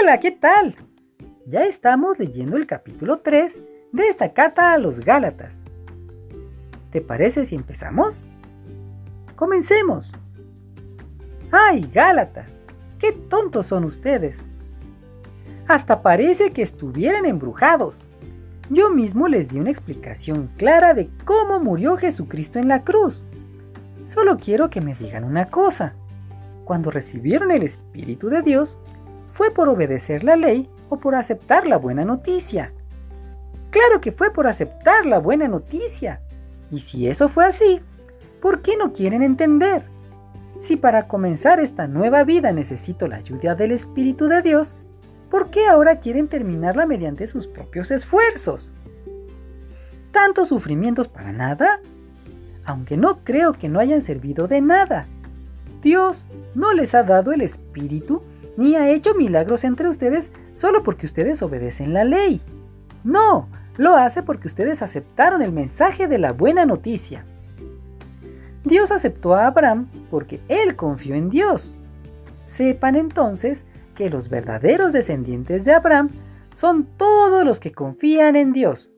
Hola, ¿qué tal? Ya estamos leyendo el capítulo 3 de esta carta a los Gálatas. ¿Te parece si empezamos? Comencemos. ¡Ay, Gálatas! ¡Qué tontos son ustedes! Hasta parece que estuvieran embrujados. Yo mismo les di una explicación clara de cómo murió Jesucristo en la cruz. Solo quiero que me digan una cosa. Cuando recibieron el Espíritu de Dios, ¿Fue por obedecer la ley o por aceptar la buena noticia? Claro que fue por aceptar la buena noticia. Y si eso fue así, ¿por qué no quieren entender? Si para comenzar esta nueva vida necesito la ayuda del Espíritu de Dios, ¿por qué ahora quieren terminarla mediante sus propios esfuerzos? ¿Tantos sufrimientos para nada? Aunque no creo que no hayan servido de nada. Dios no les ha dado el Espíritu ni ha hecho milagros entre ustedes solo porque ustedes obedecen la ley. No, lo hace porque ustedes aceptaron el mensaje de la buena noticia. Dios aceptó a Abraham porque él confió en Dios. Sepan entonces que los verdaderos descendientes de Abraham son todos los que confían en Dios.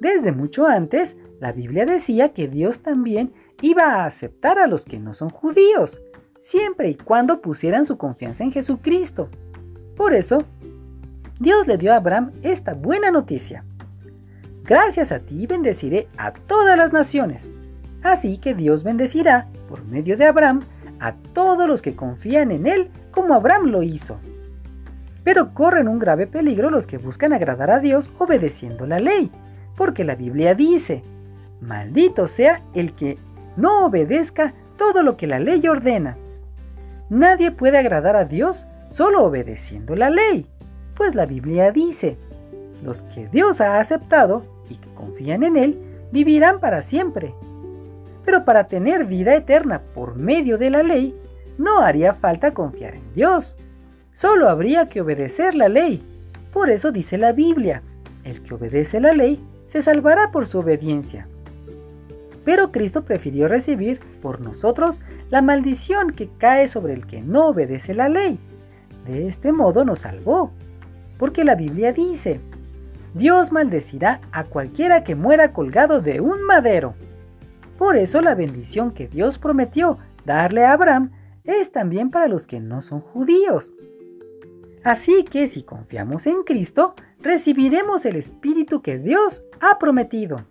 Desde mucho antes, la Biblia decía que Dios también iba a aceptar a los que no son judíos, siempre y cuando pusieran su confianza en Jesucristo. Por eso, Dios le dio a Abraham esta buena noticia. Gracias a ti bendeciré a todas las naciones. Así que Dios bendecirá, por medio de Abraham, a todos los que confían en Él como Abraham lo hizo. Pero corren un grave peligro los que buscan agradar a Dios obedeciendo la ley, porque la Biblia dice, maldito sea el que no obedezca todo lo que la ley ordena. Nadie puede agradar a Dios solo obedeciendo la ley, pues la Biblia dice, los que Dios ha aceptado y que confían en Él vivirán para siempre. Pero para tener vida eterna por medio de la ley, no haría falta confiar en Dios. Solo habría que obedecer la ley. Por eso dice la Biblia, el que obedece la ley se salvará por su obediencia pero Cristo prefirió recibir por nosotros la maldición que cae sobre el que no obedece la ley. De este modo nos salvó, porque la Biblia dice, Dios maldecirá a cualquiera que muera colgado de un madero. Por eso la bendición que Dios prometió darle a Abraham es también para los que no son judíos. Así que si confiamos en Cristo, recibiremos el Espíritu que Dios ha prometido.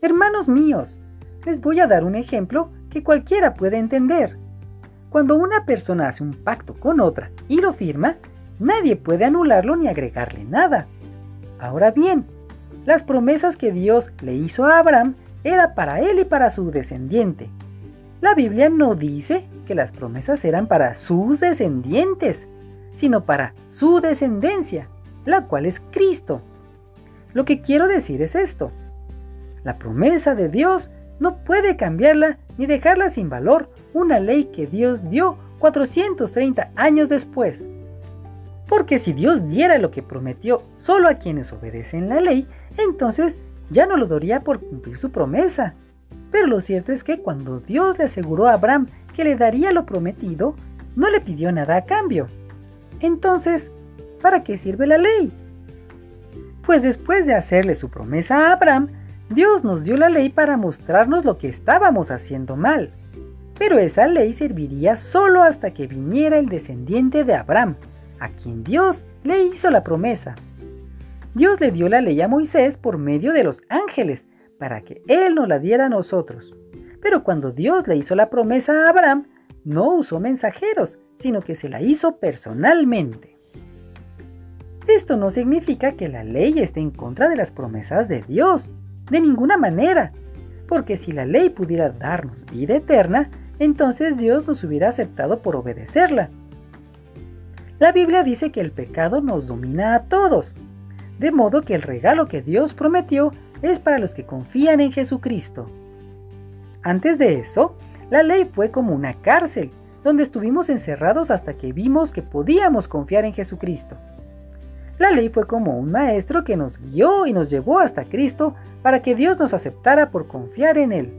Hermanos míos, les voy a dar un ejemplo que cualquiera puede entender. Cuando una persona hace un pacto con otra y lo firma, nadie puede anularlo ni agregarle nada. Ahora bien, las promesas que Dios le hizo a Abraham era para él y para su descendiente. La Biblia no dice que las promesas eran para sus descendientes, sino para su descendencia, la cual es Cristo. Lo que quiero decir es esto. La promesa de Dios no puede cambiarla ni dejarla sin valor una ley que Dios dio 430 años después. Porque si Dios diera lo que prometió solo a quienes obedecen la ley, entonces ya no lo daría por cumplir su promesa. Pero lo cierto es que cuando Dios le aseguró a Abraham que le daría lo prometido, no le pidió nada a cambio. Entonces, ¿para qué sirve la ley? Pues después de hacerle su promesa a Abraham, Dios nos dio la ley para mostrarnos lo que estábamos haciendo mal. Pero esa ley serviría solo hasta que viniera el descendiente de Abraham, a quien Dios le hizo la promesa. Dios le dio la ley a Moisés por medio de los ángeles, para que Él nos la diera a nosotros. Pero cuando Dios le hizo la promesa a Abraham, no usó mensajeros, sino que se la hizo personalmente. Esto no significa que la ley esté en contra de las promesas de Dios. De ninguna manera. Porque si la ley pudiera darnos vida eterna, entonces Dios nos hubiera aceptado por obedecerla. La Biblia dice que el pecado nos domina a todos, de modo que el regalo que Dios prometió es para los que confían en Jesucristo. Antes de eso, la ley fue como una cárcel, donde estuvimos encerrados hasta que vimos que podíamos confiar en Jesucristo. La ley fue como un maestro que nos guió y nos llevó hasta Cristo para que Dios nos aceptara por confiar en Él.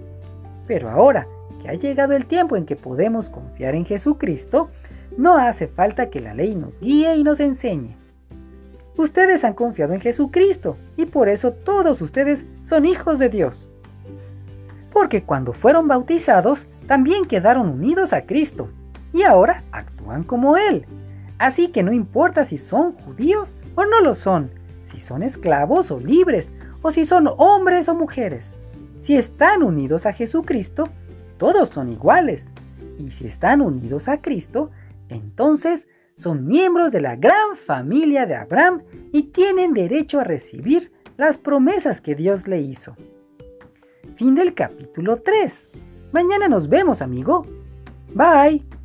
Pero ahora que ha llegado el tiempo en que podemos confiar en Jesucristo, no hace falta que la ley nos guíe y nos enseñe. Ustedes han confiado en Jesucristo y por eso todos ustedes son hijos de Dios. Porque cuando fueron bautizados también quedaron unidos a Cristo y ahora actúan como Él. Así que no importa si son judíos o no lo son, si son esclavos o libres, o si son hombres o mujeres. Si están unidos a Jesucristo, todos son iguales. Y si están unidos a Cristo, entonces son miembros de la gran familia de Abraham y tienen derecho a recibir las promesas que Dios le hizo. Fin del capítulo 3. Mañana nos vemos, amigo. Bye.